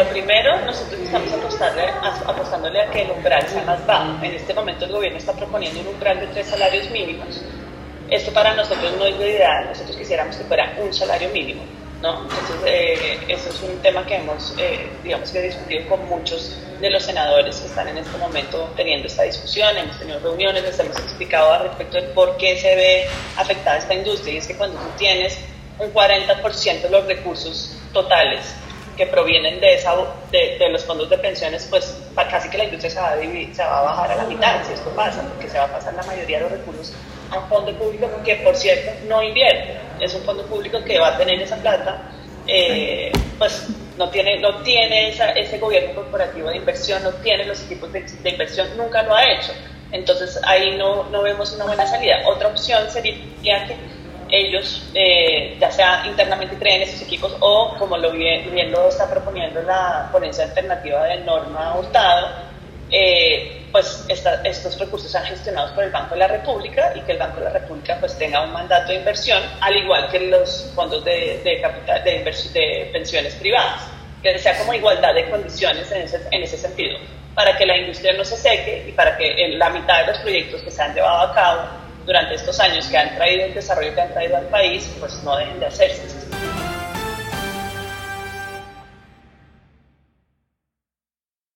Lo primero, nosotros estamos apostándole a que el umbral sea más bajo. En este momento el gobierno está proponiendo un umbral de tres salarios mínimos. Esto para nosotros no es lo ideal, nosotros quisiéramos que fuera un salario mínimo. ¿no? Entonces, eh, eso es un tema que hemos, eh, digamos que discutido con muchos de los senadores que están en este momento teniendo esta discusión, hemos tenido reuniones, les hemos explicado al respecto de por qué se ve afectada esta industria, y es que cuando tú tienes un 40% de los recursos totales que provienen de, esa, de, de, los fondos de pensiones, pues casi que la industria se va, a se va a bajar a la mitad, si esto pasa, porque se va a pasar la mayoría de los recursos a un fondo público que, por cierto, no invierte. Es un fondo público que va a tener esa plata, eh, pues no tiene, no tiene ese gobierno corporativo de inversión, no tiene los equipos de, de inversión, nunca lo ha hecho. Entonces ahí no, no, vemos una buena salida. Otra opción sería que ellos, eh, ya sea internamente creen esos equipos o como lo bien, lo está proponiendo la ponencia alternativa de Norma Hurtado, eh, pues estos recursos sean gestionados por el Banco de la República y que el Banco de la República pues tenga un mandato de inversión, al igual que los fondos de, de, capital, de, de pensiones privadas, que sea como igualdad de condiciones en ese, en ese sentido, para que la industria no se seque y para que en la mitad de los proyectos que se han llevado a cabo durante estos años que han traído el desarrollo que han traído al país, pues no dejen de hacerse.